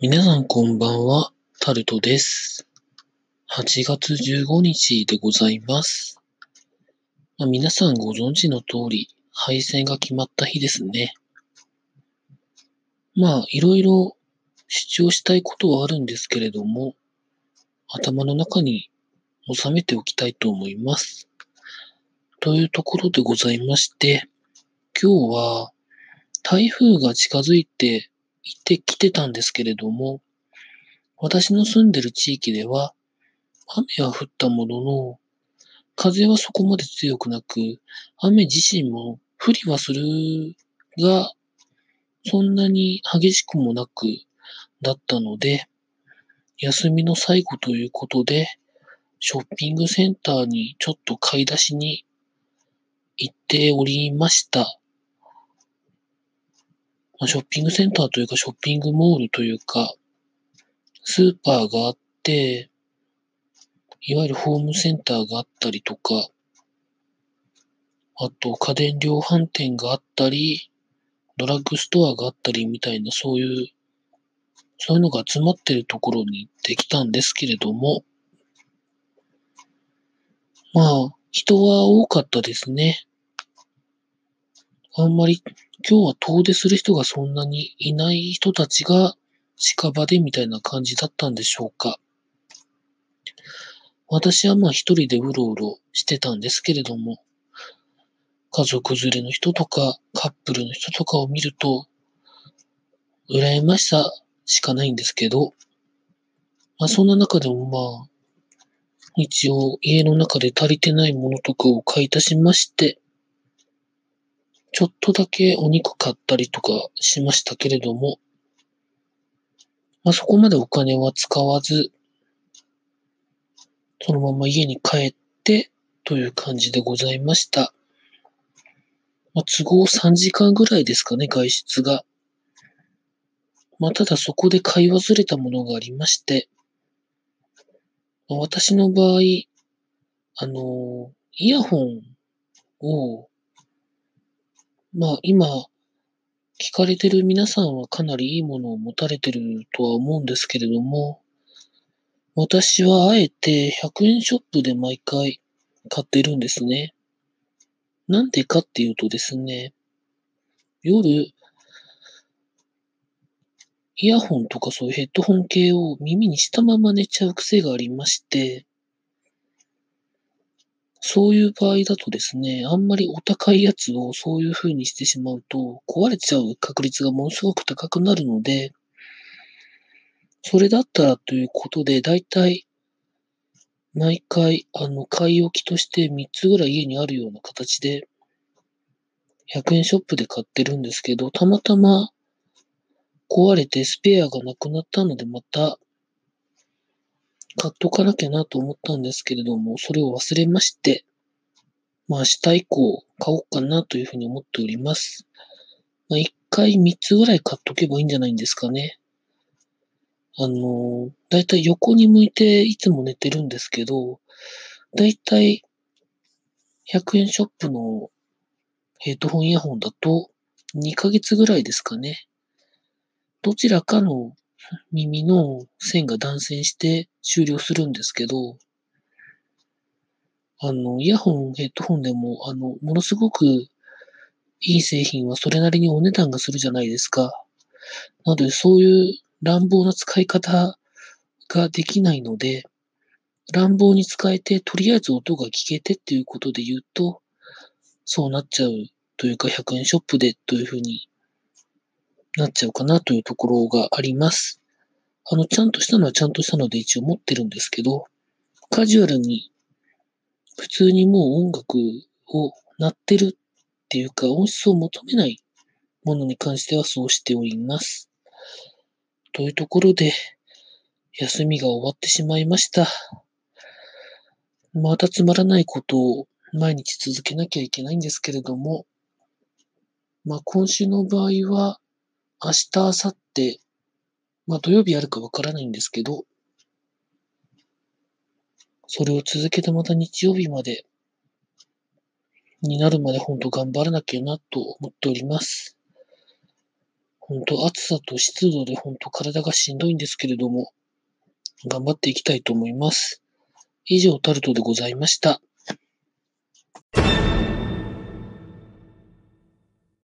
皆さんこんばんは、タルトです。8月15日でございます。まあ、皆さんご存知の通り、敗戦が決まった日ですね。まあ、いろいろ主張したいことはあるんですけれども、頭の中に収めておきたいと思います。というところでございまして、今日は台風が近づいて行ってきてたんですけれども、私の住んでる地域では、雨は降ったものの、風はそこまで強くなく、雨自身も降りはするが、そんなに激しくもなく、だったので、休みの最後ということで、ショッピングセンターにちょっと買い出しに行っておりました。まあショッピングセンターというか、ショッピングモールというか、スーパーがあって、いわゆるホームセンターがあったりとか、あと家電量販店があったり、ドラッグストアがあったりみたいな、そういう、そういうのが集まってるところに行ってきたんですけれども、まあ、人は多かったですね。あんまり今日は遠出する人がそんなにいない人たちが近場でみたいな感じだったんでしょうか。私はまあ一人でうろうろしてたんですけれども、家族連れの人とかカップルの人とかを見ると、羨ましさしかないんですけど、まあそんな中でもまあ、一応家の中で足りてないものとかを買い足しまして、ちょっとだけお肉買ったりとかしましたけれども、まあ、そこまでお金は使わず、そのまま家に帰ってという感じでございました。まあ、都合3時間ぐらいですかね、外出が。まあ、ただそこで買い忘れたものがありまして、まあ私の場合、あの、イヤホンをまあ今、聞かれてる皆さんはかなりいいものを持たれてるとは思うんですけれども、私はあえて100円ショップで毎回買ってるんですね。なんでかっていうとですね、夜、イヤホンとかそういうヘッドホン系を耳にしたまま寝ちゃう癖がありまして、そういう場合だとですね、あんまりお高いやつをそういう風にしてしまうと、壊れちゃう確率がものすごく高くなるので、それだったらということで、だいたい、毎回、あの、買い置きとして3つぐらい家にあるような形で、100円ショップで買ってるんですけど、たまたま壊れてスペアがなくなったので、また買っとかなきゃなと思ったんですけれども、それを忘れまして、まあ明日以降買おうかなというふうに思っております。まあ一回三つぐらい買っとけばいいんじゃないんですかね。あの、だいたい横に向いていつも寝てるんですけど、だいたい100円ショップのヘッドホンイヤホンだと2ヶ月ぐらいですかね。どちらかの耳の線が断線して終了するんですけど、あの、イヤホン、ヘッドホンでも、あの、ものすごくいい製品はそれなりにお値段がするじゃないですか。なので、そういう乱暴な使い方ができないので、乱暴に使えて、とりあえず音が聞けてっていうことで言うと、そうなっちゃうというか、100円ショップでというふうになっちゃうかなというところがあります。あの、ちゃんとしたのはちゃんとしたので一応持ってるんですけど、カジュアルに、普通にもう音楽を鳴ってるっていうか、音質を求めないものに関してはそうしております。というところで、休みが終わってしまいました。またつまらないことを毎日続けなきゃいけないんですけれども、まあ今週の場合は、明日、明後日、まあ土曜日あるかわからないんですけど、それを続けてまた日曜日まで、になるまで本当頑張らなきゃなと思っております。本当暑さと湿度で本当体がしんどいんですけれども、頑張っていきたいと思います。以上、タルトでございました。